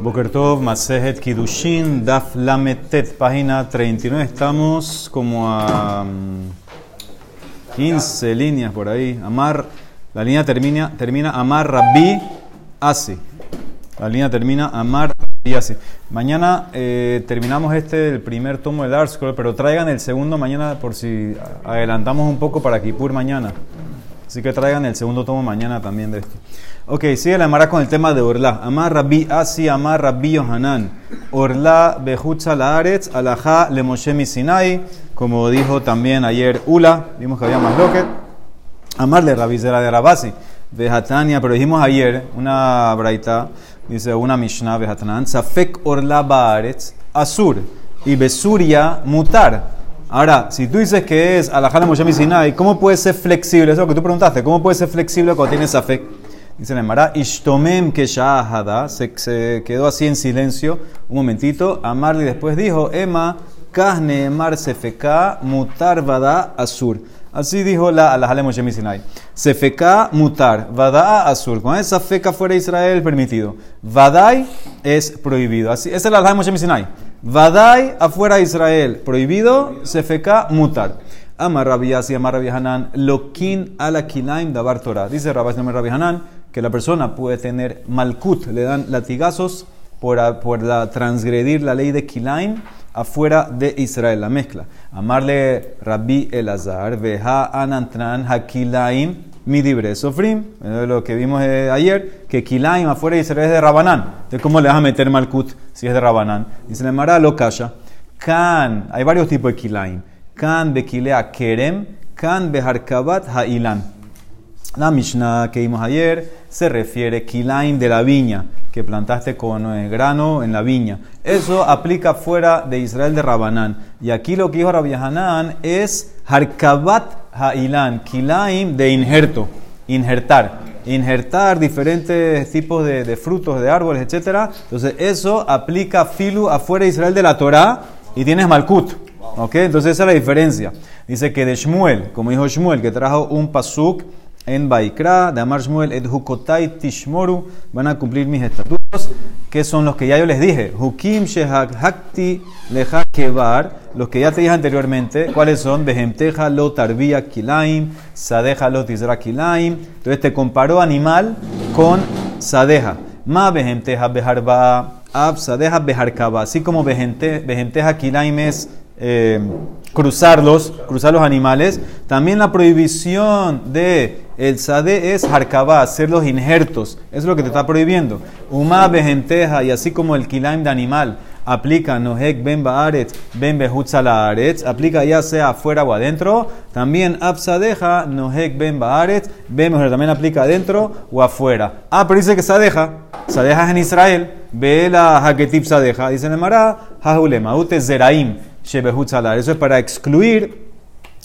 Bokertov, Masejet Kidushin, Daf Lametet, página 39. Estamos como a 15 mm, líneas por ahí. Amar, la línea termina, termina Amar Rabbi Asi. La línea termina Amar Rabbi Asi. Mañana eh, terminamos este, el primer tomo del Art Scroll, pero traigan el segundo mañana por si adelantamos un poco para Kipur mañana. Así que traigan el segundo tomo mañana también de esto. Ok, sigue la Amara con el tema de Orla. Amar Rabbi Asi, Amar Rabbi Yohanan. Orla Bejutza Laaretz, Alajá Le Moshe Sinai. Como dijo también ayer Ula, vimos que había más loquet. Amarle Rabbi Zera de Rabasi. Vejatania, pero dijimos ayer, una braita, dice una Mishnah, Vejatanan. Safek Orla Baaretz, Asur. Y Besuria Mutar. Ahora, si tú dices que es alajá Moshe Sinai, ¿cómo puede ser flexible? Eso es lo que tú preguntaste. ¿Cómo puede ser flexible cuando tienes fe? Dice la Emara, Ishtomem que se, quedó así en silencio un momentito. Amarli después dijo, Emma, Kahne Emar Sefeka, Mutar Vada Asur. Así dijo la alajá Moshe Sinai. Sefeka Mutar, Vada Asur. Con esa feca fuera Israel permitido. Vadai es prohibido. Así, esa es la alajá Moshe Sinai. Vadai afuera Israel, prohibido, sefeka mutar. Amar Rabiasi, Amar Hanan, Lokin ala kilaim davar Torah. Dice Rabbi Hanan que la persona puede tener malkut, le dan latigazos por, por la, transgredir la ley de kilaim afuera de Israel, la mezcla. Amarle Rabbi Elazar, veja anantran hakilaim mi libre sofrim, lo que vimos eh, ayer, que Kilaim afuera de Israel es de Rabanán. Entonces, ¿cómo le vas a meter Malkut si es de Rabanán? Dice la Mara lo calla. Kan, hay varios tipos de Kilaim. Kan bekilea kerem, kan beharkabat ha'ilan. La Mishnah que vimos ayer se refiere Kilaim de la viña, que plantaste con eh, grano en la viña. Eso aplica fuera de Israel de Rabanán. Y aquí lo que dijo Rabbi Hanan es Harkabat ha'ilan, kilaim de injerto, injertar. Injertar diferentes tipos de, frutos, de árboles, etc. Entonces, eso aplica filu afuera de Israel de la Torah y tienes malkut. ¿Ok? Entonces, esa es la diferencia. Dice que de Shmuel, como dijo Shmuel, que trajo un pasuk en Baikra, de Amar Shmuel, et hukotai tishmoru, van a cumplir mis estatutos, que son los que ya yo les dije. Hukim shehakti leha kebar, los que ya te dije anteriormente, ¿cuáles son? Behemteja lo tarbia kilaim, sadeja lo tizra kilaim. Entonces te comparó animal con sadeja. Ma behemteja beharba, ab sadeja beharkaba. Así como behemteja kilaim es eh, cruzarlos, cruzar los animales. También la prohibición de el sade es harkabá, hacer los injertos. Eso es lo que te está prohibiendo. Uma bejenteja, y así como el kilaim de animal, aplica nohek ben baaretz, ben aretz, aplica ya sea afuera o adentro. También absadeja, nohek ben baaretz, ben también aplica adentro o afuera. Ah, pero dice que sadeja, sadeja es en Israel, ve la haketip sadeja, dice en el mará, hahulema, zeraim, Eso es para excluir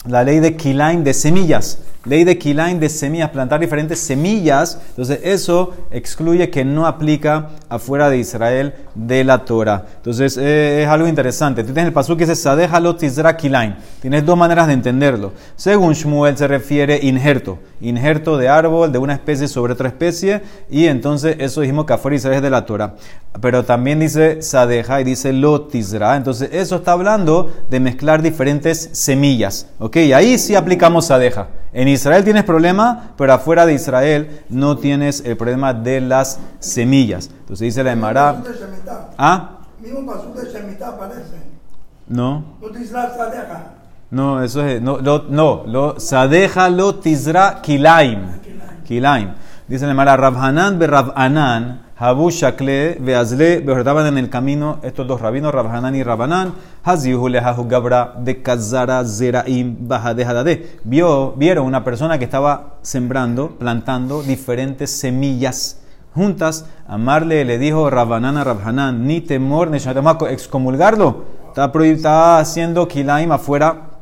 la ley de kilaim de semillas ley de Kilain de semillas, plantar diferentes semillas, entonces eso excluye que no aplica afuera de Israel de la Torah. Entonces eh, es algo interesante. Tú tienes el pasú que dice Sadejalo Tizra Kilain. Tienes dos maneras de entenderlo. Según Shmuel se refiere injerto, injerto de árbol de una especie sobre otra especie, y entonces eso dijimos que afuera de Israel es de la Torah. Pero también dice Sadeja y dice Lo Entonces eso está hablando de mezclar diferentes semillas. ¿Ok? Y ahí sí aplicamos Sadeja. En Israel tienes problema, pero afuera de Israel no tienes el problema de las semillas. Entonces dice la Emara. ¿Ah? No. No, eso es. No, lo, no, lo, sadeja lo tizra kilaim. Kilaim. Dice la Emara, Rabhanan be Rabhanan Habu Shakle, Beazle, estaban en el camino estos dos rabinos, Rabhanan y Rabanan, Hazihu Lehahu Gabra de Kazara Zeraim Bahadehadade. Vio, vieron una persona que estaba sembrando, plantando diferentes semillas juntas. Amarle le dijo Rabanan a Rabhanan, ni temor, ni excomulgarlo. Está, está haciendo Kilaim afuera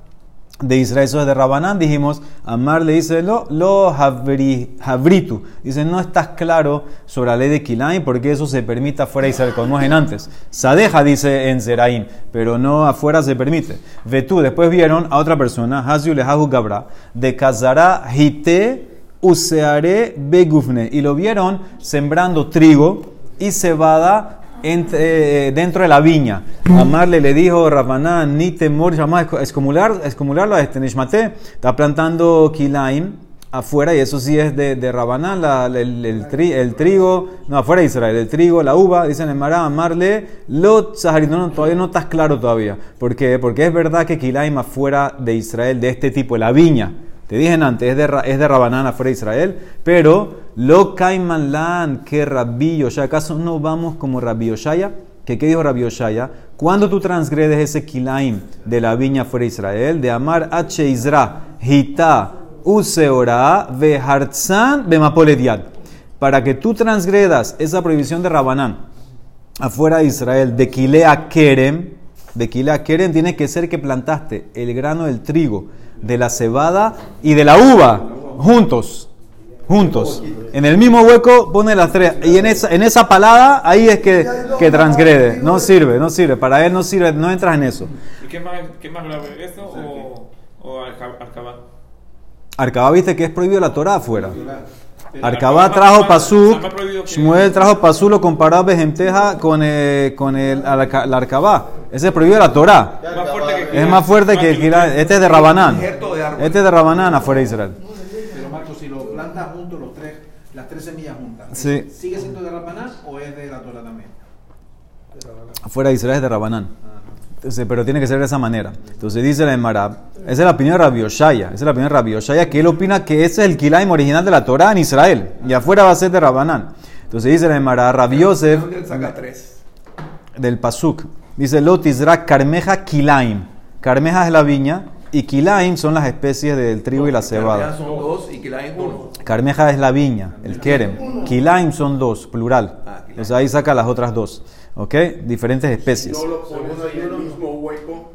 de Israel, eso es de Rabanán, dijimos, Amar le dice, lo, lo habritu. Dice, no estás claro sobre la ley de Kilaim porque eso se permite afuera de Israel, como en antes. Sadeja dice en Zeraim, pero no afuera se permite. Vetú, después vieron a otra persona, Haziu Lehahu Gabra, de Kazara Hite Begufne, y lo vieron sembrando trigo y cebada dentro de la viña. Amarle le dijo, Rabanán, ni temor, escomular, escomularlo a este Nishmate. Está plantando Kilaim afuera, y eso sí es de, de Rabanán, el, el, trigo, no, afuera de Israel, el trigo, la uva, dicen en Mará, amarle, lo no, todavía no estás claro todavía. ¿Por qué? Porque es verdad que Kilaim afuera de Israel, de este tipo, la viña, te dije antes, es de, es de Rabanán afuera de Israel, pero lo Kaimanlan que Rabbi Yoshaya, ¿acaso no vamos como Rabbi Yoshaya? ¿Qué, ¿Qué dijo Rabbi Yoshaya? Cuando tú transgredes ese Kilaim de la viña fuera de Israel, de Amar H. Isra, Hita, Useora, Behartzan, Bemapolediad. Para que tú transgredas esa prohibición de Rabanán afuera de Israel, de Kilea Kerem, de Kilea Kerem, tiene que ser que plantaste el grano del trigo de la cebada y de la uva juntos. Juntos. En el mismo hueco pone las tres. Y en esa, en esa palada, ahí es que, que transgrede. No sirve, no sirve. Para él no sirve, no entras en eso. ¿Y qué más, qué más grave? ¿Esto o, o Arcabá? Arcabá viste que es prohibido la Torah afuera. Arcabá trajo pasú, Shmuel trajo pasú, lo comparó a con el, con el, la Arcabá. Ese es prohibido la Torah. Es más fuerte que este es de Rabanán. Este es de Rabanán afuera de Israel. Pero Marco, si lo plantas juntos los tres, las tres semillas juntas, ¿sigue siendo de Rabanán o es de la Torah también? Afuera de Israel es de Rabanán. Entonces, pero tiene que ser de esa manera. Entonces dice la Emara, esa es la opinión de Rabbi Oshaya, esa es la opinión de Rabbi Oshaya, que él opina que ese es el Kilaim original de la Torah en Israel, y afuera va a ser de Rabanán. Entonces dice la Emara, Rabbi Yosef, del Pasuk, dice Lotizra Carmeja Kilaim. Carmeja es la viña, y Kilaim son las especies del trigo y la cebada. son dos y Kilaim uno. Carmeja es la viña, el Kerem. Kilaim son dos, plural. Ah, Entonces ahí saca las otras dos. ¿Ok? Diferentes especies. Si no lo pones ahí en el mismo hueco,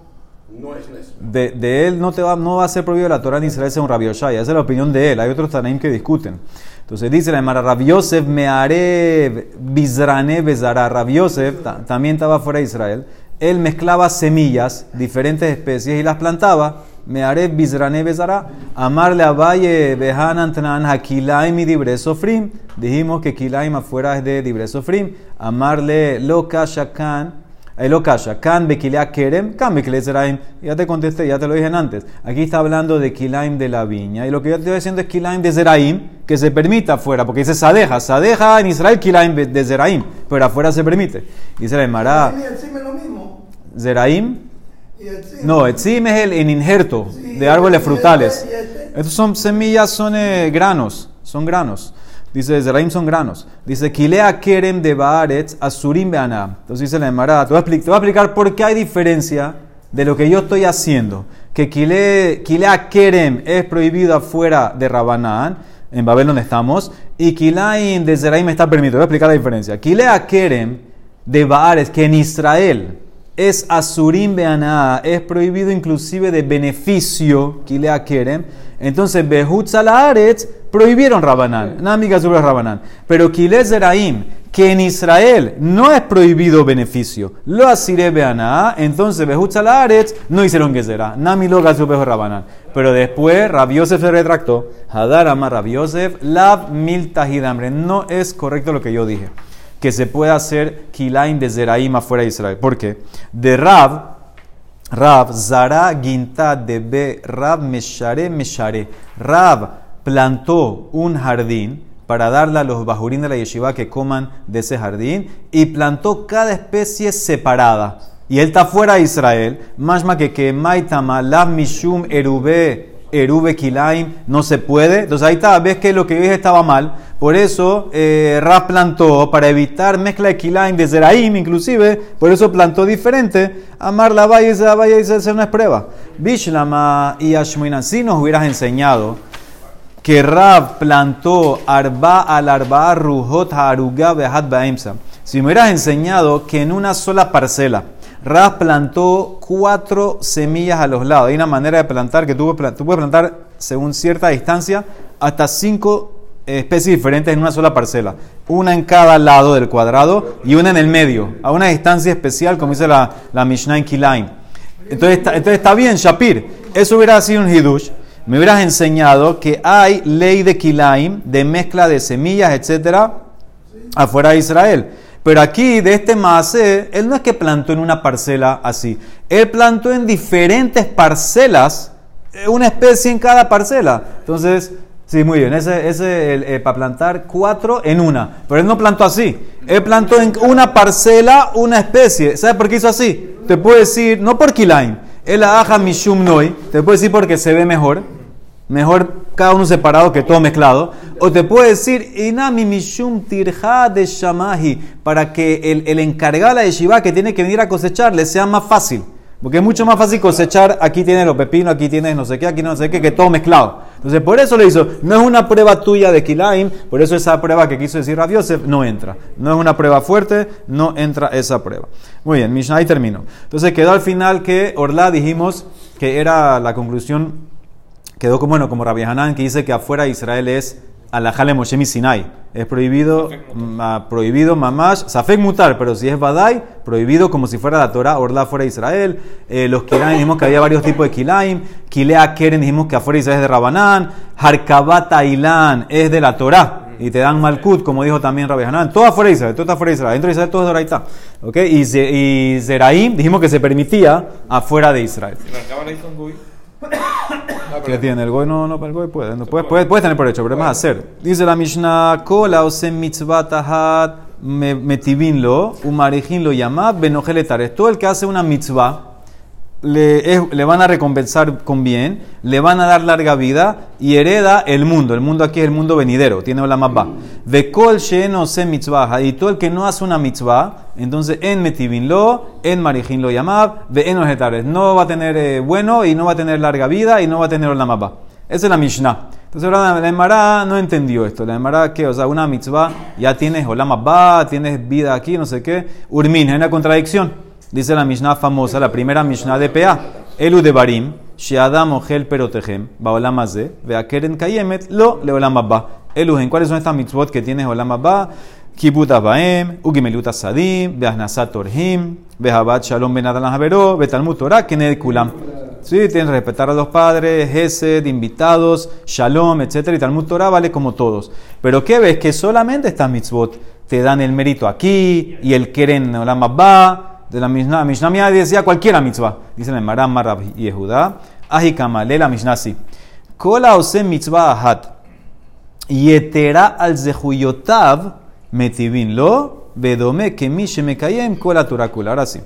no es. De, de, él no, te va, no va a ser prohibido la Torah ni Israel según Rabbi Oshaya. Esa es la opinión de él. Hay otros Tanaim que discuten. Entonces dice la Emara, Rabbi Yosef me haré bizrane bezara. Rabbi Yosef también estaba fuera de Israel. Él mezclaba semillas, diferentes especies, y las plantaba. Me haré bizrane bezara. Amarle a Valle, Behanan, Tanan, Hakilaim y Dibre Sofrim. Dijimos que Kilaim afuera es de Dibre Sofrim. Amarle Loka Shakan. Elokasha, kan bekilea kerem, kan Ya te contesté, ya te lo dije antes. Aquí está hablando de kilaim de la viña. Y lo que yo te estoy diciendo es kilaim de zeraim, que se permita afuera, porque dice sadeja. Sadeja en Israel kilaim de zeraim, pero afuera se permite. Dice la Emara. Zeraim. No, etzim es el en injerto de árboles frutales. Estos son semillas, son eh, granos, son granos. Dice, Zeraim son granos. Dice, Kilea Kerem de Baaretz Asurim Beana. Entonces dice la Emara, te voy, a explicar, te voy a explicar por qué hay diferencia de lo que yo estoy haciendo. Que Kilea Kerem es prohibido afuera de Rabanán, en Babel donde estamos, y Kilaim de Zeraim está permitido. Voy a explicar la diferencia. Kilea Kerem de Baaretz, que en Israel es Asurim Beana, es prohibido inclusive de beneficio, Kilea Kerem. Entonces, Behut prohibieron Rabanán, Namiga sobre Rabanán. Pero Kilez Zeraim, que en Israel no es prohibido beneficio, lo asire beaná, entonces Behut no hicieron Gezerá, Nami lo Rabanán. Pero después Rabiosef se retractó, Hadar Amar Rabiosef, Lab Mil Tahidamre. No es correcto lo que yo dije, que se pueda hacer Kilaim de Zeraim afuera de Israel. ¿Por qué? De Rab, Rab, Zara, Ginta, Debe, Rab, Meshare, Meshare. Rab plantó un jardín para darle a los bajurín de la yeshiva que coman de ese jardín y plantó cada especie separada. Y él está fuera de Israel. Más que que Maitama, Lav Mishum, Erube, Erube Kilaim, no se puede. Entonces ahí está, ves que lo que dije estaba mal. Por eso eh, plantó, para evitar mezcla de Kilaim de Zeraim inclusive, por eso plantó diferente. Amar la valle, esa valle, esa no es prueba. Bishlama y Ashmuinan, si nos hubieras enseñado que Rab plantó arba al arba rujot haruga behat baemsa. Si me hubieras enseñado que en una sola parcela Rab plantó cuatro semillas a los lados. Hay una manera de plantar que tú puedes plantar según cierta distancia hasta cinco especies diferentes en una sola parcela. Una en cada lado del cuadrado y una en el medio, a una distancia especial, como dice la, la Mishnah en Kilaim. Entonces, entonces está bien, Shapir. Eso hubiera sido un hidush. Me hubieras enseñado que hay ley de Kilaim, de mezcla de semillas, etcétera, afuera de Israel. Pero aquí, de este Maase, él no es que plantó en una parcela así. Él plantó en diferentes parcelas, eh, una especie en cada parcela. Entonces, sí, muy bien. Ese es eh, para plantar cuatro en una. Pero él no plantó así. Él plantó en una parcela una especie. ¿Sabes por qué hizo así? Te puedo decir, no por Kilaim. Él aja mishum noi. Te puedo decir porque se ve mejor. Mejor cada uno separado que todo mezclado. O te puede decir, inami mishum tirja de shamahi, para que el, el encargado de la que tiene que venir a cosechar le sea más fácil. Porque es mucho más fácil cosechar, aquí tienes los pepinos, aquí tienes no sé qué, aquí no sé qué, que todo mezclado. Entonces, por eso le hizo, no es una prueba tuya de Kilaim, por eso esa prueba que quiso decir Rav no entra. No es una prueba fuerte, no entra esa prueba. Muy bien, Mishnah, ahí termino. Entonces, quedó al final que Orla dijimos que era la conclusión, quedó como, bueno, como Rabbi Hanan, que dice que afuera de Israel es Alajale Moshe Sinai. Es prohibido, ma, prohibido mamash, safek mutar, pero si es badai, prohibido como si fuera la Torah, orla fuera de Israel. Eh, los kilaim dijimos que había varios tipos de kilaim. Kilea keren dijimos que afuera de Israel es de Rabanán. Harkabata ilan es de la Torah. Y te dan malkut, como dijo también Rabbi Hanan. Todo afuera de Israel, todo está afuera de Israel. Dentro de Israel todo es Doraita. ¿Okay? Y, y Zeraim dijimos que se permitía afuera de Israel. ¿Qué tiene? El goy no, no, el goy puede. No, puede, puede, puede, tener por hecho, pero es más hacer. Dice la Mishnah, Kola osem mitzvah tahat metivin lo, umarejin lo llama, benojeletar. Todo el que hace una mitzvah, le, van a recompensar con bien, le van a dar larga vida y hereda el mundo. El mundo aquí es el mundo venidero, tiene la mapa. De kol no se mitzvah. Y todo el que no hace una mitzvah, entonces en metivin lo, en marijin lo llamab, de en ojetares. No va a tener eh, bueno y no va a tener larga vida y no va a tener la mapa. Esa es la Mishnah. Entonces ahora la Emara no entendió esto. La Emara que, o sea, una mitzvah ya tienes olama tienes vida aquí, no sé qué. Urmin, es una contradicción. Dice la Mishnah famosa, la primera Mishnah de Pea. Elu de Barim, Sheadam Ogel Perotejem, Baolam Azeh, Veakeren Kayemet, Lo Leolam Abba. Elu, ¿en cuáles son estas mitzvot que tienes Olam Abba? Kibut Abaem, Ugimelut Asadim, Beahnasat Orhim, Behabat Shalom Ben Adalam Havero, Betalmut Torah, Kened Kulam. Sí, tienes que respetar a los padres, Gesed, invitados, Shalom, etc. Y Talmud Torah vale como todos. Pero ¿qué ves? Que solamente estas mitzvot te dan el mérito aquí y el Keren Olam Abba de la Mishnah. Mishnah Mía decía cualquiera mitzvah. Dice la Maram Marab Yehuda. Ahikamale la Mishnah sí. Kola ose mitzvah ahat. Yetera al zehuyotav metivin lo. Bedome que mi shemekayem kola turakula. Ahora sí.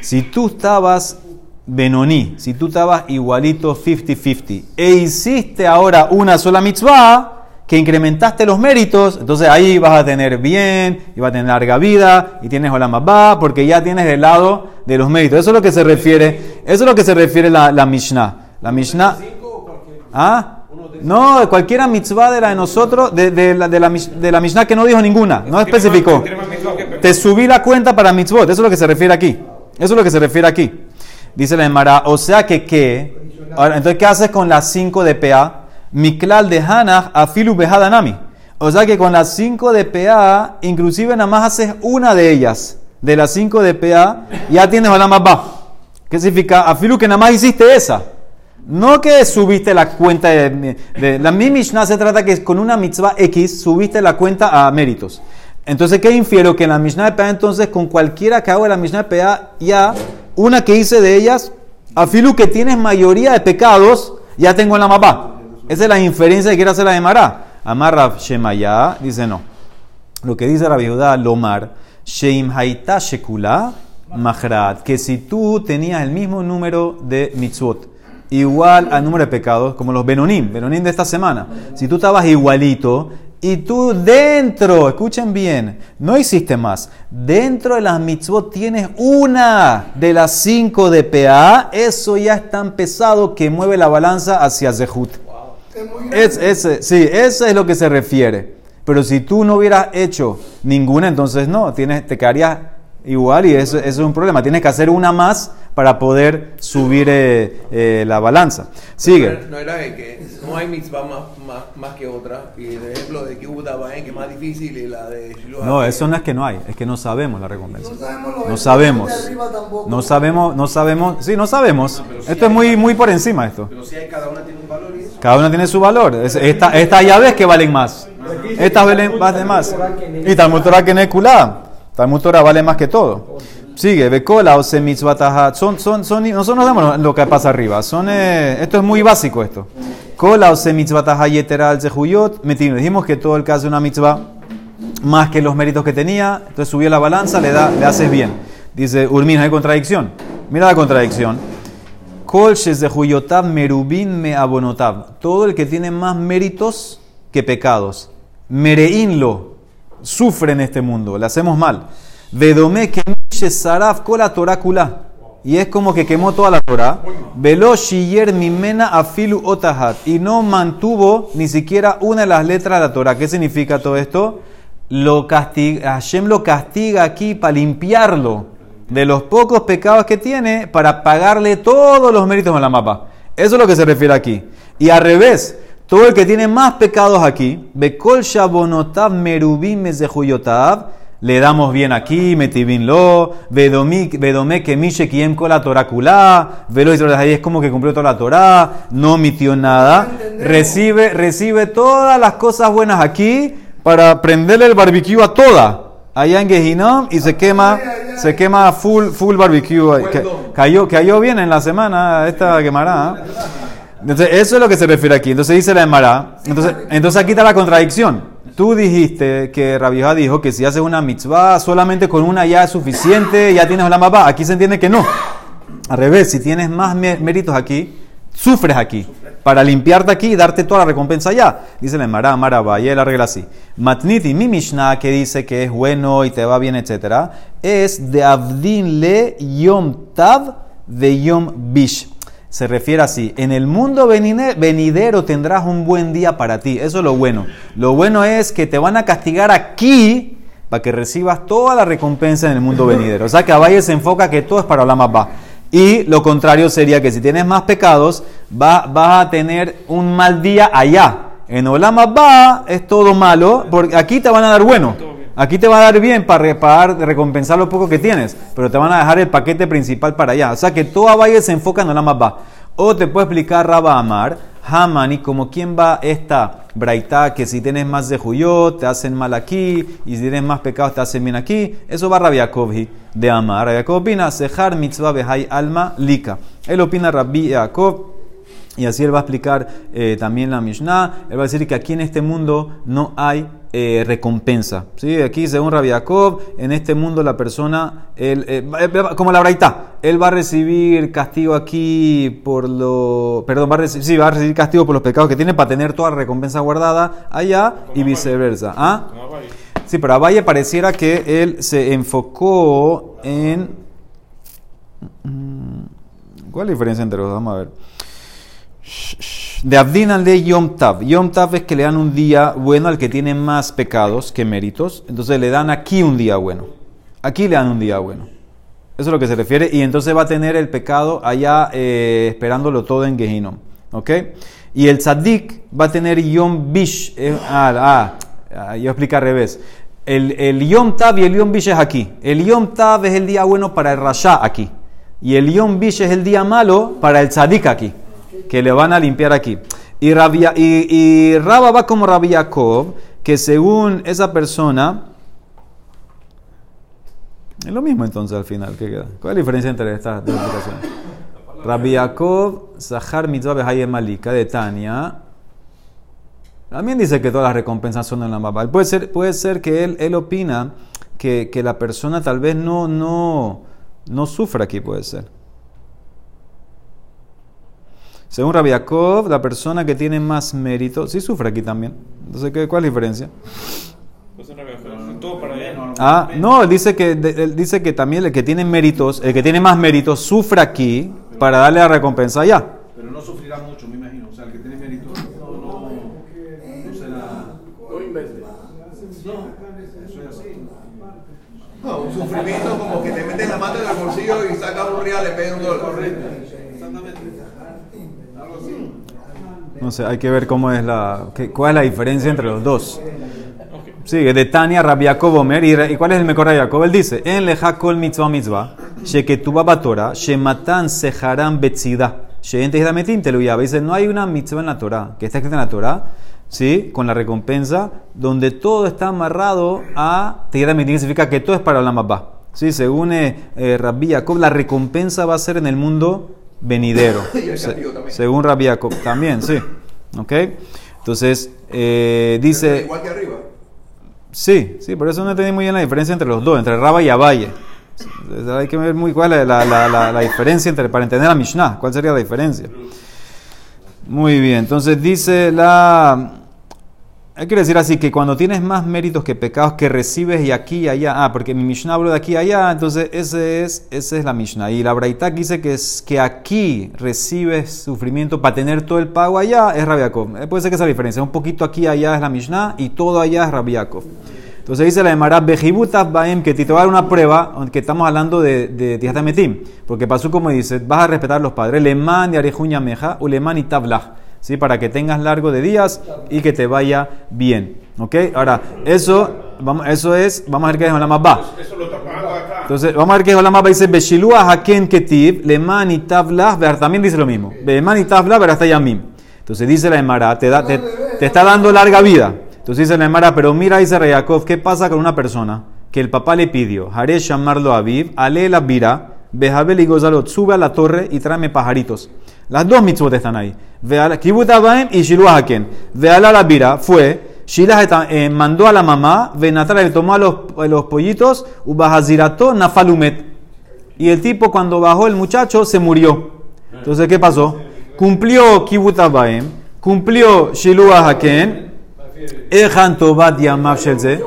Si tú estabas Benoní, si tú estabas igualito 50-50 e hiciste ahora una sola mitzvah, que incrementaste los méritos, entonces ahí vas a tener bien, y vas a tener larga vida, y tienes va porque ya tienes del lado de los méritos. Eso es lo que se refiere, eso es lo que se refiere la, la Mishnah. La Mishnah. ¿Ah? No, cualquiera mitzvah de la de nosotros, de, de, la, de, la, de la Mishnah que no dijo ninguna, no especificó. Te subí la cuenta para mitzvot, eso es lo que se refiere aquí. Eso es lo que se refiere aquí. Dice la Emara, o sea que qué. Ahora, entonces, ¿qué haces con las 5 de PA? Miklal de Hanach afilu behadanami. O sea que con las 5 de PA, inclusive nada más haces una de ellas. De las 5 de PA, ya tienes la más baja. ¿Qué significa? Afilu que nada más hiciste esa. No que subiste la cuenta de, la mi se trata que con una mitzvah X subiste la cuenta a méritos. Entonces, ¿qué infiero? Que en la Mishnah de PA, entonces, con cualquiera que hago de la Mishnah de PA, ya una que hice de ellas, afilu que tienes mayoría de pecados, ya tengo la mapa. Esa es la inferencia que quiere hacer la de Mará. Amar Rav Shemaya dice no. Lo que dice Rabbi Judá Lomar, Sheim Haita Shekula Mahrat, que si tú tenías el mismo número de mitzvot, igual al número de pecados, como los Benonim, Benonim de esta semana, si tú estabas igualito, y tú dentro, escuchen bien, no hiciste más. Dentro de las mitzvot tienes una de las cinco de PA. Eso ya es tan pesado que mueve la balanza hacia Zehut. Es, ese, sí, eso es lo que se refiere. Pero si tú no hubieras hecho ninguna, entonces no, tienes, te quedarías igual y eso, es un problema. Tienes que hacer una más para poder subir eh, eh, la balanza. Sigue. No era de que no hay mitzvah más, más, que otra. Y el ejemplo de que que es más difícil, y la de No, eso no es que no hay, es que no sabemos la recompensa. No sabemos. No sabemos, no sabemos, sí, no sabemos. esto es muy, muy por encima esto. Pero si hay, cada una tiene un valor y eso. Cada una tiene su valor. Esta, esta ya ves que valen más. Estas valen más de más. Y tal Torah que Talmud Torah vale más que todo. Sigue, Bekola o mitzvatahat. Son, son, son, nosotros nos damos lo que pasa arriba. Son, eh, esto es muy básico esto. Kola o mitzvatahat yeteral zehuyot. Metimos. Dijimos que todo el que hace una mitzvah más que los méritos que tenía, entonces subió la balanza, le, da, le haces bien. Dice Urmin, hay contradicción. Mira la contradicción. Kol de merubin me abonotab. Todo el que tiene más méritos que pecados. Mereinlo. Sufre en este mundo. Le hacemos mal. Vedome que saraf kola torácula. Y es como que quemó toda la Torah. Velo shiyer mimena afilu otahat. Y no mantuvo ni siquiera una de las letras de la Torah. ¿Qué significa todo esto? Lo castiga, Hashem lo castiga aquí para limpiarlo de los pocos pecados que tiene para pagarle todos los méritos en la mapa. Eso es lo que se refiere aquí. Y al revés, todo el que tiene más pecados aquí, Bekol Shabonotav Merubim le damos bien aquí, metibin lo, vedome que mishe quien con la torácula, velo ahí es como que cumplió toda la Torah, no omitió nada, recibe, recibe todas las cosas buenas aquí para prenderle el barbecue a toda allá en y se quema, se quema full, full barbecue. cayó, cayó bien en la semana esta quemará. Entonces, eso es lo que se refiere aquí. Entonces dice la Emara. Entonces, entonces aquí está la contradicción. Tú dijiste que Rabija dijo que si haces una mitzvah solamente con una ya es suficiente, ya tienes la mapa. Aquí se entiende que no. Al revés, si tienes más méritos aquí, sufres aquí para limpiarte aquí y darte toda la recompensa allá. Dice la Mara, Mara, vaya la regla así. Matniti, mi Mishnah, que dice que es bueno y te va bien, etc., es de Abdin le Yom Tav de Yom Bish. Se refiere así, en el mundo venidero tendrás un buen día para ti. Eso es lo bueno. Lo bueno es que te van a castigar aquí para que recibas toda la recompensa en el mundo venidero. O sea que Abaye se enfoca que todo es para la más. Y lo contrario sería que si tienes más pecados, vas a tener un mal día allá. En Olama va es todo malo, porque aquí te van a dar bueno. Aquí te va a dar bien para reparar, recompensar lo poco que tienes, pero te van a dejar el paquete principal para allá. O sea que toda valle se enfoca en Olama va. O te puede explicar Rabba Amar, Hamani, como quien va esta braita, que si tienes más de Juyot, te hacen mal aquí, y si tienes más pecados, te hacen bien aquí. Eso va Rabbi Yaakov de Amar. Rabbi Yaakov opina, Sejar mitzvah behai alma lika. Él opina Rabbi Yaakov. Y así él va a explicar eh, también la Mishnah. Él va a decir que aquí en este mundo no hay eh, recompensa. ¿sí? Aquí, según Rabbi Jacob, en este mundo la persona, él, eh, como la braita, él va a recibir castigo aquí por lo. Perdón, va a, recibir, sí, va a recibir castigo por los pecados que tiene para tener toda la recompensa guardada allá y viceversa. ¿Ah? Sí, pero a Valle pareciera que él se enfocó en. Mm, ¿Cuál es la diferencia entre los dos? Vamos a ver. De Abdin al de Yom Tav. Yom Tav es que le dan un día bueno al que tiene más pecados que méritos. Entonces le dan aquí un día bueno. Aquí le dan un día bueno. Eso es lo que se refiere. Y entonces va a tener el pecado allá eh, esperándolo todo en Gehinom. ¿Ok? Y el Tzadik va a tener Yom Bish. Eh, ah, ah, yo explico al revés. El, el, Yom Tav y el Yom Bish es aquí. El Yom Tav es el día bueno para el Rasha aquí. Y el Yom Bish es el día malo para el Tzadik aquí que le van a limpiar aquí. Y, Rabia, y, Rabba va como Rabbi Jacob, que según esa persona, es lo mismo entonces al final, ¿qué queda? ¿Cuál es la diferencia entre estas dos explicaciones? Rabbi Jacob, Zahar Mitzvah Malika de Tania, también dice que todas las recompensas son en la mapa. Puede ser, puede ser que él, él opina que, que, la persona tal vez no, no, no sufra aquí, puede ser. Según Rabbi Yaakov, la persona que tiene más mérito, sí sufre aquí también. Entonces, ¿cuál es la diferencia? Pues Ah, no, él dice que él dice que también el que tiene méritos, el que tiene más méritos, sufre aquí para darle la recompensa allá. Pero no sufrirá mucho, me imagino. O sea, el que tiene méritos no, no, no será. No invente. No, eso es así. No, un sufrimiento como que te metes la mano en el bolsillo y sacas un real, le pegas un dólar. Correcto. No sé, hay que ver cómo es la, cuál es la diferencia entre los dos. Sigue, de Tania Rabbi Omer, ¿y cuál es el mejor Jacob? Él dice, en leja kol mitzvah mitzvah, sheketuba batora, shematan seharam betzida, sheente metin teluyaba. Dice, no hay una mitzvah en la Torah, que está escrita en la Torah, ¿sí? Con la recompensa, donde todo está amarrado a Mitim, significa que todo es para la Mabá. ¿Sí? Según eh, eh, Rabbi Jacob, la recompensa va a ser en el mundo venidero. Se- según Rabbi Jacob, también, sí. ¿Ok? Entonces, eh, dice... Igual que arriba. Sí, sí, por eso no entendí muy bien la diferencia entre los dos, entre Raba y Abaye. Hay que ver muy cuál es la, la- la- la diferencia entre, para entender la Mishnah, cuál sería la diferencia. Muy bien, entonces dice la... Que decir así, que cuando tienes más méritos que pecados que recibes y aquí y allá, ah, porque mi Mishnah habló de aquí y allá, entonces ese es, esa es la Mishnah. Y la Braitak dice que, es, que aquí recibes sufrimiento para tener todo el pago allá, es Rabbi Yaakov. Eh, Puede ser que esa diferencia, un poquito aquí y allá es la Mishnah y todo allá es Rabbi Yaakov. Entonces dice la Emara, Bejibutas Baem, que te va a dar una prueba, aunque estamos hablando de, de Tijat Metim, porque pasó como dice, vas a respetar los padres, Leman y Arejuña Meja, Uleman y Tablah, ¿sí? para que tengas largo de días y que te vaya bien. ¿Ok? Ahora, eso, vamos, eso es, vamos a ver qué es la más va. Entonces, vamos a ver qué es la más va. Dice, Beshilua Haken Ketiv, Leman y Tablah, ver- también dice lo mismo. Leman y Tablah, ver hasta Yamim. Entonces dice la Emara, te, da, te, te está dando larga vida. Entonces dice la Emara, pero mira, dice Reyakov, ¿qué pasa con una persona que el papá le pidió? Haré llamarlo a Aviv, ale la vira, Bejabel y Gozalot, sube a la torre y tráeme pajaritos. Las dos mitzvot están ahí. Veala- Kibut Abaim y Shiluah Haken. Veala la vira fue, Shilah eh, mandó a la mamá, Venatra le tomó a los, a los pollitos, Ubahazirato Nafalumet. Y el tipo cuando bajó el muchacho se murió. Entonces, ¿qué pasó? Cumplió Kibut Abaim, cumplió Shiluah Haken, Ejan Tobat Yamav Shelze,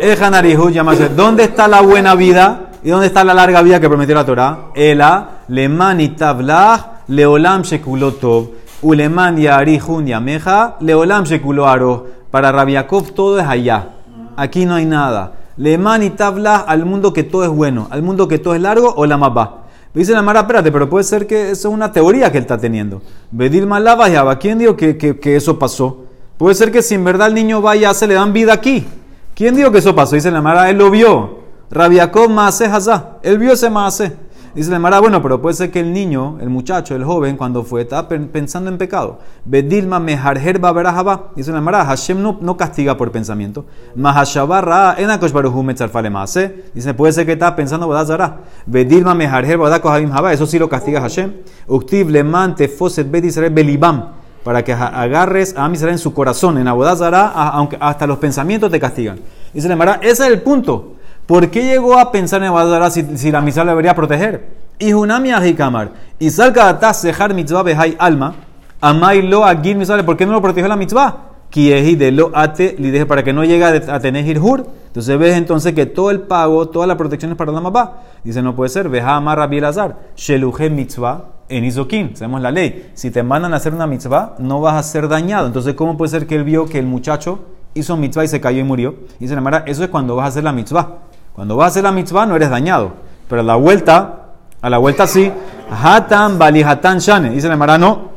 Ejan Arihut Yamav. ¿Dónde está la buena vida y dónde está la larga vida que prometió la Torah? Ela, Leman y Tablah, Leolam Shekulotov, Uleman y Arihun Yameja, Leolam Shekularo. Para Rabiakov todo es allá. Aquí no hay nada. Leman y Tablah al mundo que todo es bueno, al mundo que todo es largo o la mapa. Dice la Mara, espérate, pero puede ser que eso es una teoría que él está teniendo. Bedir Malava y ¿quién dijo que, que- eso pasó? Puede ser que si en verdad el niño vaya, se le dan vida aquí. ¿Quién dijo que eso pasó? Dice la Mara, él lo vio. Rabiakov Maase Hazá. Él vio ese Maase. Dice la Mara, bueno, pero puede ser que el niño, el muchacho, el joven, cuando fue, estaba pen- pensando en pecado. Bedilma meharher baberajaba. Dice la Mara, Hashem no, no castiga por pensamiento. Mahashabarra enakosh baruhu metzarfale maase. Dice, puede ser que estaba pensando bodazara. Bedilma meharher badakohabim haba. Eso sí lo castiga Hashem. Uktiv leman tefoset bet Israel belibam. Para que agarres a Am Israel en su corazón, en Abodazara, aunque hasta los pensamientos te castigan. Dice la Mara, ese es el punto. ¿Por qué llegó a pensar en Abodazara si, la mitzvah le debería proteger? Y Hunami Ajikamar. Y salga atas sejar mitzvah behai alma. Amai lo agil. ¿Por qué no lo protegió la mitzvah? Kiehi de lo ate li deje para que no llegue a tener hirhur. Entonces ves entonces que todo el pago, toda la protección es para la mamá. Dice, no puede ser. Veja amar Rabbi Elazar. Sheluhe mitzvah en Izokim. Sabemos la ley. Si te mandan a hacer una mitzvah, no vas a ser dañado. Entonces, ¿cómo puede ser que él vio que el muchacho hizo mitzvah y se cayó y murió? Dice la Mara, eso es cuando vas a hacer la mitzvah. Cuando vas a hacer la mitzvah no eres dañado. Pero a la vuelta, a la vuelta sí. Hatan balihatan shane. Dice la Mara, no.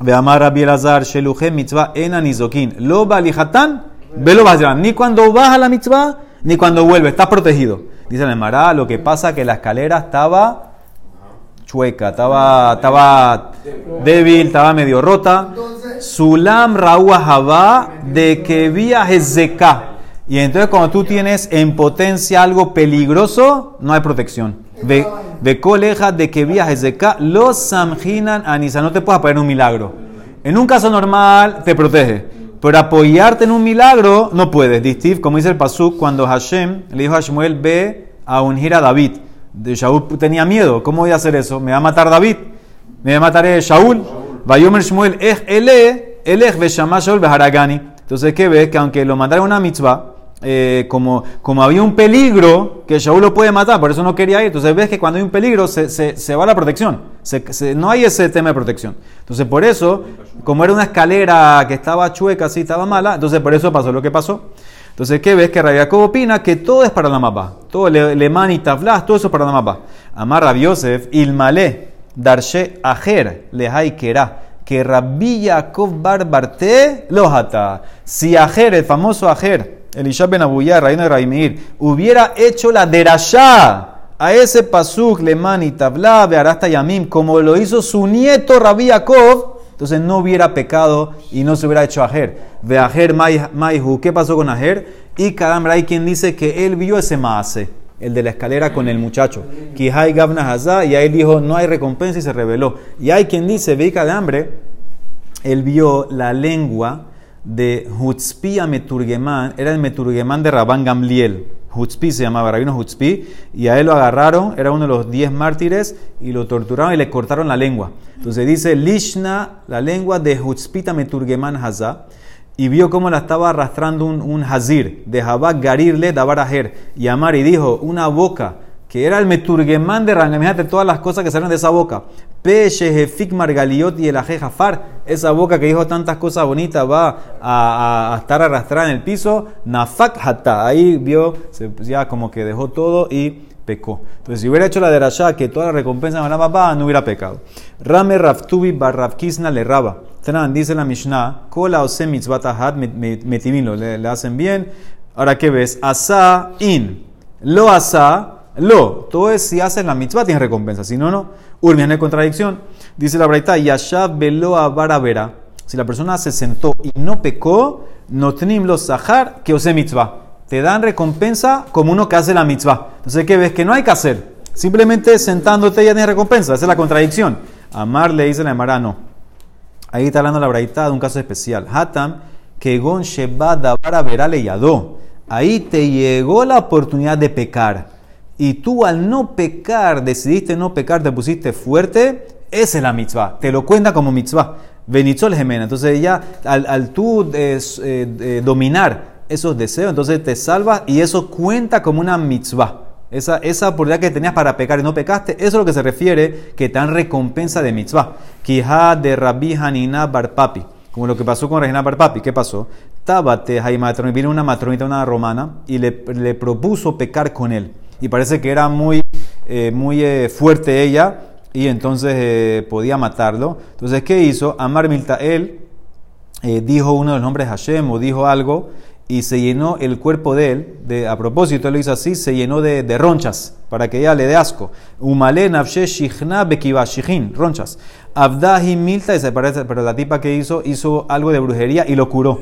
Veamar Rabbi Elazar, Sheluhe mitzvah enan izokin. Lo balihatan, velo bazran. Ni cuando vas a la mitzvah, ni cuando vuelves. Estás protegido. Dice la Mara, lo que pasa que la escalera estaba chueca, estaba, estaba débil, estaba medio rota. Sulam Jabá de que vía Hezeká. Y entonces cuando tú tienes en potencia algo peligroso, no hay protección. De, de coleja de que vía Hezeká, los samjinan anisa. No te puedes apoyar en un milagro. En un caso normal te protege. Pero apoyarte en un milagro no puedes. Distiv, como dice el Pasuk, cuando Hashem le dijo a Shmuel, ve a ungir a David. De Shaul tenía miedo. ¿Cómo voy a hacer eso? ¿Me va a matar David? ¿Me va a matar eh, Shaul? Vayomer Shmuel, ej ele, elej veshama Shaul beharagani. Entonces, ¿qué ves? Que aunque lo mandaron a una mitzvah, eh, como, como había un peligro que Shaul lo puede matar, por eso no quería ir. Entonces ves que cuando hay un peligro se, se, se va la protección. Se- no hay ese tema de protección. Entonces por eso, como era una escalera que estaba chueca, así estaba mala, entonces por eso pasó lo que pasó. Entonces, ¿qué ves? Que Rabbi Jacob opina que todo es para la mapa. Todo, le, Leman y Taflas, todo eso es para la mapa. Amar Rabbi Yosef, Ilmale, Darshe Ajer, Lehai Kera, que Rabbi Jacob Barbarte lojata. Si Ajer, el famoso Ajer, Elisha Ben Abuyá, reino de Rabbi Meir, hubiera hecho la derashá a ese pasuk Leman y Tabla, Bearasta Yamim, como lo hizo su nieto Rabbi Jacob, entonces no hubiera pecado y no se hubiera hecho ajer. Ve ajer maihu, ¿qué pasó con ajer? Y cada hay quien dice que él vio ese maase, el de la escalera con el muchacho. Kihai gavna hazá, y ahí dijo, no hay recompensa y se reveló. Y hay quien dice, ve de hambre, él vio la lengua de Hutzpi a Meturgemán, era el Meturgemán de Rabán Gamliel. Hutzpi se llamaba Rabino Hutzpi, y a él lo agarraron, era uno de los diez mártires, y lo torturaron y le cortaron la lengua. Entonces dice Lishna, la lengua de Hutzpita Meturgemán Hazá, y vio cómo la estaba arrastrando un, un hazir, de Jabak Garirle Dabarajer, y Amar, y dijo, una boca que era el meturgemán de Rangam. Imagínate todas las cosas que salen de esa boca. Peshehefik Margaliot y el Jafar, esa boca que dijo tantas cosas bonitas, va a, estar arrastrada en el piso. Nafak Hatta, ahí vio, ya como que dejó todo y pecó. Entonces, si hubiera hecho la de Rasha, que toda la recompensa de la papá, no hubiera pecado. Rame Raftubi Barrafkisna le raba. Dice la Mishnah, Kola ose mitzvatahat metimilo, le hacen bien. Ahora, ¿qué ves? Asa in. Lo asa lo, todo es si haces la mitzvah tienes recompensa, si no, no. Urmian hay contradicción. Dice la braita, Yashav velo vera. Si la persona se sentó y no pecó, no tenemos los sahar que ose mitzvah. Te dan recompensa como uno que hace la mitzvah. Entonces, ¿qué ves? Que no hay que hacer. Simplemente sentándote ya tienes recompensa. Esa es la contradicción. Amar le dice la Emara, no. Ahí está hablando la braita de un caso especial. Hatam, que gon sheba davara vera le yadó. Ahí te llegó la oportunidad de pecar y tú al no pecar, decidiste no pecar, te pusiste fuerte, esa es la mitzvah. Te lo cuenta como mitzvah. Benitzol gemena. Entonces ya al, al tú eh, eh, dominar esos deseos, entonces te salvas y eso cuenta como una mitzvah. Esa, esa oportunidad que tenías para pecar y no pecaste, eso es lo que se refiere que te dan recompensa de mitzvah. Kija de Rabbi Hanina Barpapi. Como lo que pasó con Regina Barpapi. ¿Qué pasó? Tábate, y vino una matronita, una romana, y le, le propuso pecar con él y parece que era muy, eh, muy eh, fuerte ella y entonces eh, podía matarlo. Entonces, ¿qué hizo? Amar Miltael dijo uno de los nombres Hashem o dijo algo y se llenó el cuerpo de él, de, a propósito, él lo hizo así, se llenó de, de ronchas para que ella le dé asco. Umale nafshe shichna bekiva shichin, ronchas. Abdahi milta, pero la tipa que hizo, hizo algo de brujería y lo curó.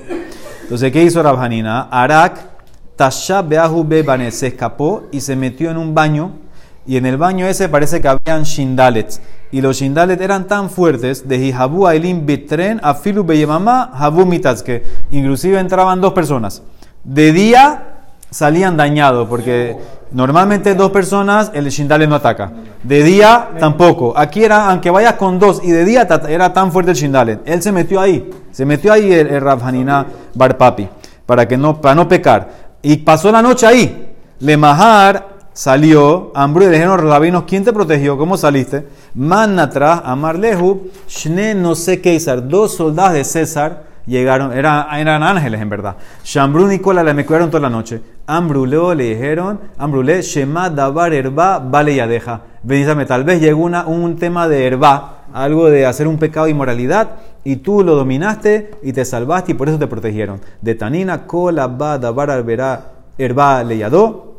Entonces, ¿qué hizo Rabhanina? Arak Tasha Beahu Bebane se escapó y se metió en un baño. Y en el baño ese parece que habían shindalets. Y los shindalets eran tan fuertes de Hijabu Ailim Bitren Afilu Beyemama Habu que inclusive entraban dos personas. De día salían dañados porque normalmente dos personas el shindalet no ataca. De día tampoco. Aquí era, aunque vayas con dos y de día era tan fuerte el shindalet. Él se metió ahí. Se metió ahí el, el Rabhanina Barpapi para, que no, para no pecar. Y pasó la noche ahí. Le Mahar salió, Ambrú y le dijeron rabinos, ¿quién te protegió? ¿Cómo saliste? Man atrás, Amarlehu, Shne no sé César, dos soldados de César llegaron, eran, eran ángeles en verdad. Shambru y Nicola le me cuidaron toda la noche. Ambruleo le dijeron, Ambrule, Shema Dabar Herba, vale ya deja. Benítame, tal vez llegó una, un tema de Herba, algo de hacer un pecado de inmoralidad, y tú lo dominaste y te salvaste y por eso te protegieron. De Tanina, Kola, Ba, Dabar, Herba, Leyadó,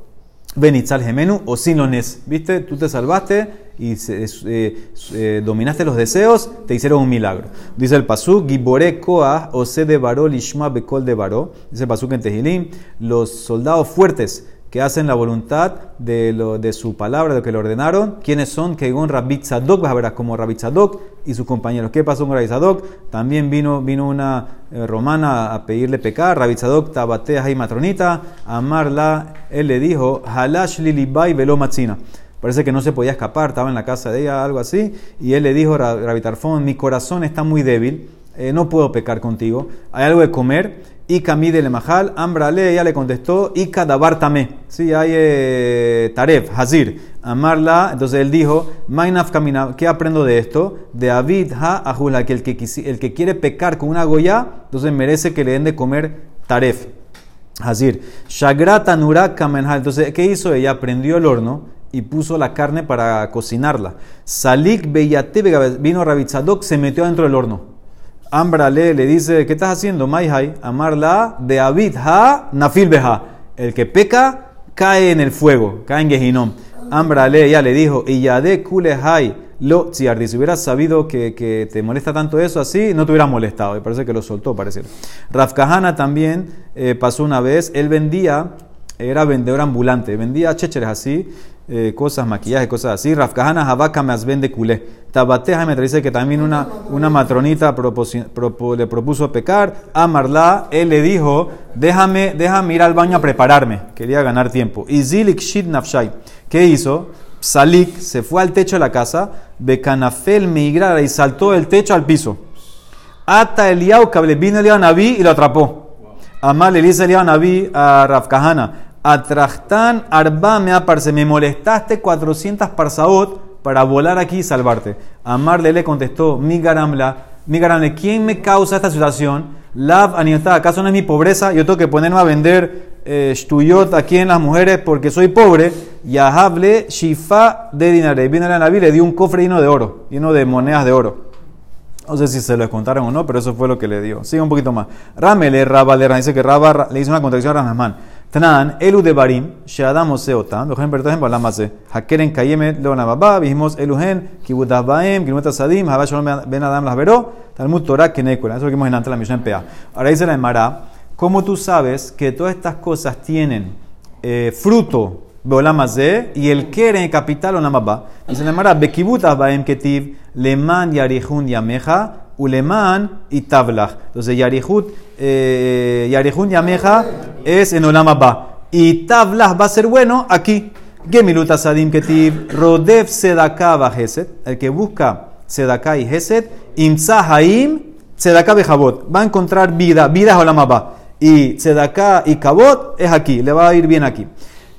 Benitzal Gemenu o Sinones. ¿Viste? Tú te salvaste y eh, eh, dominaste los deseos, te hicieron un milagro. Dice el Pasuk, Gibore Koah, Ose de Baró, Lishma Bekol de Baró. Dice el Pasuk en Tehilim, los soldados fuertes que hacen la voluntad de, lo, de su palabra, de lo que le ordenaron. ¿Quiénes son? Kegon Rabbi Tzadok, vas a ver como Rabbi Tzadok y sus compañeros. ¿Qué pasó con Rabbi Tzadok? También vino, vino una eh, romana a pedirle pecar. Rabbi Tzadok tabatea y matronita. Amarla, él le dijo, Halash lilibai velo matzina. Parece que no se podía escapar, estaba en la casa de ella, algo así. Y él le dijo, Rabbi Tarfón, mi corazón está muy débil, eh, no puedo pecar contigo. ¿Hay algo de comer? Y Camide le Mahal, Ambrale, ella le contestó, y Kadabar Tamé. Sí, hay eh, Taref, Hazir, amarla. Entonces él dijo, Mainaf Kamina, ¿qué aprendo de esto? De Avid Ha Ahula, que el, que el que quiere pecar con una goya, entonces merece que le den de comer Taref. Hazir, Shagrata Nurak Kamenhal. Entonces, ¿qué hizo? Ella prendió el horno y puso la carne para cocinarla. Salik Beyate, vino Rabitzadok, se metió dentro del horno. Ambrale le dice, ¿qué estás haciendo? Maihai, amarla de Abid ha nafil beha. El que peca cae en el fuego, cae en Gehinom. Ambrale ya le dijo, y ya de kulehai lo tziardi. Si hubieras sabido que, que te molesta tanto eso así, no te hubieras molestado. Y parece que lo soltó, parece. Raf Kahana también eh, pasó una vez, él vendía, era vendedor ambulante, vendía chécheres así, eh, cosas, maquillaje, cosas así. Raf Kahana Habaka me vende culé. Tabateja me dice que también una, una matronita propo- le propuso pecar. A Marla, él le dijo, déjame, déjame ir al baño a prepararme. Quería ganar tiempo. Y Zilik Shid Nafshai, ¿qué hizo? Salik se fue al techo de la casa, Becanafel migrara y saltó del techo al piso. Ata Eliau, le vino Eliau Naví y lo atrapó. Amar le dice Eliau Naví a Rafkahana, Atrachtan Arba me aparse, me molestaste 400 parsaot para volar aquí y salvarte. Amar le contestó, mi garamla, mi garamle, ¿quién me causa esta situación? Lav aniota, ¿acaso no es mi pobreza? Yo tengo que ponerme a vender eh, shtuyot aquí en las mujeres porque soy pobre. Yahable shifa de dinare. Vino la Naví, le dio un cofre lleno de oro, lleno de monedas de oro. No sé si se lo contaron o no, pero eso fue lo que le dio. Sigue un poquito más. Ramele Rabba dice que Rabba le hizo una contradicción a Ramazman. Tanan, elu de barim, sheadam oseotam, vejen bertahem balamase, hakeren kayeme leonababa, dijimos eluhen, kibutas baem, kibutas sadim, haba shalom ben adam las veró, Talmud Torah kenekula. Eso lo que vimos en antes la Mishnah en Pea. Ahora dice la Emara, ¿cómo tú sabes que todas estas cosas tienen eh, fruto Beolamazé y el keren capital Olamabá. Dice la Emara, bekibutas baem ketiv, leman yarihun yameja, uleman y tablach. Entonces, yarihut, eh, yarihun yameja es en Olamabá. Y tablach va a ser bueno aquí. Gemilut asadim ketiv, rodef sedaka bajeset, el que busca sedaka y jeset, imsa haim, sedaka bejabot. Va a encontrar vida, vida es Olamabá. Y sedaka y kabot es aquí, le va a ir bien aquí.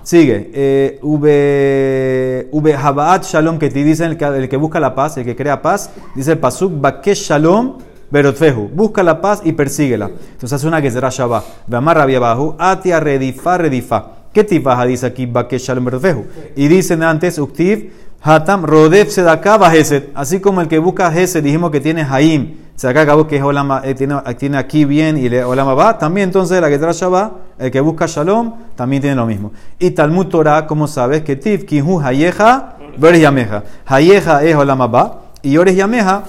Sigue. Eh, Ube Habaat Shalom, que te dicen el que, el busca la paz, el que crea paz, dice el Pasuk, Bakesh Shalom, Berotfehu. Busca la paz y persíguela. Entonces hace una que será Shabbat. Veamar Rabia Bahu, Atia Redifa Redifa. ¿Qué tipaja dice aquí Bakesh Shalom Berotfehu? Y dicen antes, Uktiv, Hatam Rodef Sedaka Bajeset. Así como el que busca Jeset, dijimos que tiene Haim. Se acá acabó que es Olama, eh, tiene, tiene aquí bien y le Olama va. También entonces la que trae Shabbat, el que busca Shalom, también tiene lo mismo. Y Talmud Torah, como sabes, que Tiv, Kinhu Hayeja, Veres Yameja. Hayeja es Olama va y Ores Yameja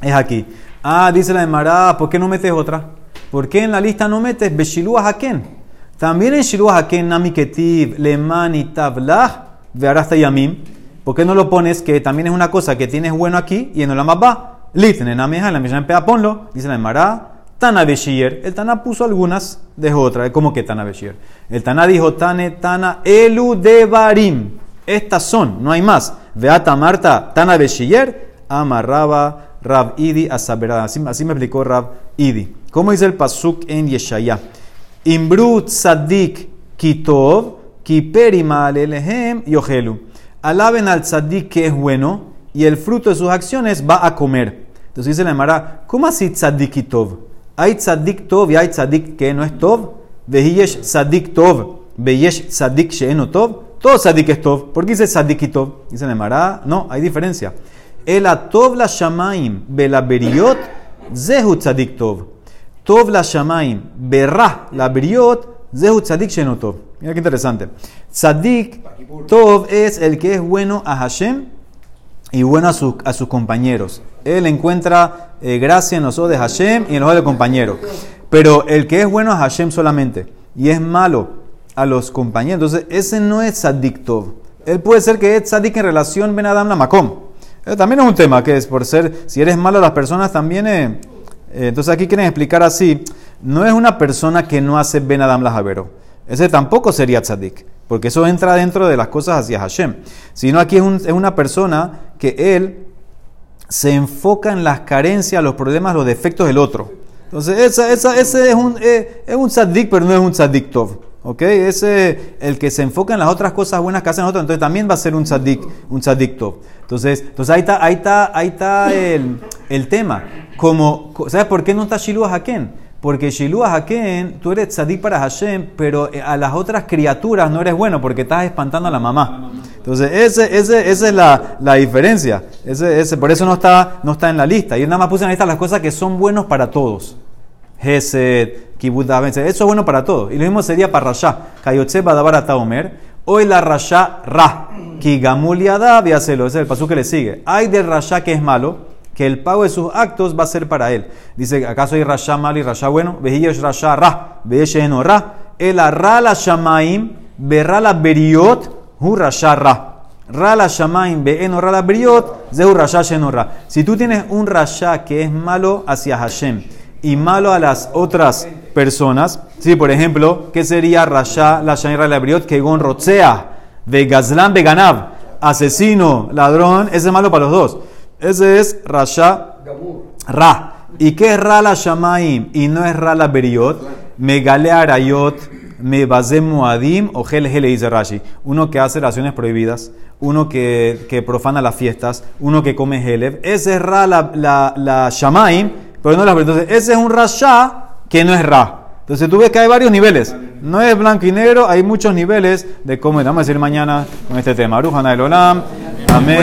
es aquí. Ah, dice la Emara, ¿por qué no metes otra? ¿Por qué en la lista no metes Beshilua Haken? También en Shilua Haken, Nami Ketiv, Lemani Tablah, Vearasta Yamim. ¿Por qué no lo pones que también es una cosa que tienes bueno aquí y en Olama va? Litne, Nameja, en la Mishnah en Pea, ponlo. Dice la Emara, Tana. El Tana puso algunas, dejó otra. ¿Cómo que Tana Beshir? El Tana dijo, Tane, Tana, Elu de Barim. Estas son, no hay más. Veata Marta, Tana amarraba Rab Idi a Saberada. Así, así me explicó Rab Idi. ¿Cómo dice el Pasuk en Yeshaya? Imbru tzadik kitov, kiperima alehem yohelu. Alaben al tzadik que es bueno y el fruto de sus acciones va a comer. Entonces dice la Emara, ¿cómo así tzadik y tov? Hay tzadik tov y hay tzadik que no es tov. Vehiyesh tzadik tov, veyesh tzadik sheeno tov. Todo tzadik es tov. ¿Por qué dice tzadik y tov? Dice la Emara, no, hay diferencia. El atov la shamaim bela beriot, zehu tzadik tov. Tov la shamaim berra la beriot, zehu tzadik sheeno tov. Mira qué interesante. Tzadik tov es el que es bueno a Hashem y bueno a, su- a sus compañeros. Él encuentra eh, gracia en los ojos de Hashem y en los ojos del compañero. Pero el que es bueno a Hashem solamente y es malo a los compañeros, entonces ese no es tzadik tov. Él puede ser que es tzadik en relación Ben Adam la Makom. Eh, también es un tema que es por ser, si eres malo a las personas también... eh, eh, entonces aquí quieren explicar así, no es una persona que no hace Ben Adam la Javero. Ese tampoco sería tzadik, porque eso entra dentro de las cosas hacia Hashem. Sino aquí es, un- es una persona que él se enfoca en las carencias, los problemas, los defectos del otro. Entonces, esa, esa- ese es un, eh, es un pero no es un tzadik tov. ¿Ok? Ese, el que se enfoca en las otras cosas buenas que hacen otros, entonces también va a ser un tzadik, un tzadik tov. Entonces, entonces ahí está, ahí está, ahí está el, el tema. Como, ¿Sabes por qué no está Shiluah Haken? Porque Shiluah Haken, tú eres tzadik para Hashem, pero eh, a las otras criaturas no eres bueno porque estás espantando a la mamá. Entonces, ese, ese, esa es la, la diferencia. Ese, ese, por eso no está, no está en la lista. Yo nada más puse en la lista las cosas que son buenos para todos. Gesed, Kibbutz eso es bueno para todos. Y lo mismo sería para Rasha. Kayotze Badabar Ataomer. Hoy la Rasha Ra. Ki gamul yadav y hacelo. Ese es el paso que le sigue. Hay del rasha que es malo, que el pago de sus actos va a ser para él. Dice, ¿acaso hay rasha malo y rasha bueno? Vejiyesh rasha ra, no ra. El arra la shamaim, berra la beriot, hu rasha ra. Ra la shamaim, be'eno ra la beriot, zehu rasha ra. Si tú tienes un rasha que es malo hacia Hashem y malo a las otras personas, sí, por ejemplo, ¿qué sería rasha la shamaim la beriot? Que gon rotzea, de gazlan beganav, asesino, ladrón, ese es malo para los dos. Ese es rasha Ra. ¿Y qué es Ra la Shamaim? Y no es Ra la Beriot. Megale Arayot, me basé Muadim o Gel dice Rashi. Uno que hace oraciones prohibidas, uno que, que profana las fiestas, uno que come Helev. Ese es Ra la, la, la Shamaim, pero no la Entonces, ese es un Rasha que no es Ra. Entonces tú ves que hay varios niveles. No es blanco y negro, hay muchos niveles de cómo. Vamos a decir mañana con este tema. Arujana el Olam. Amén.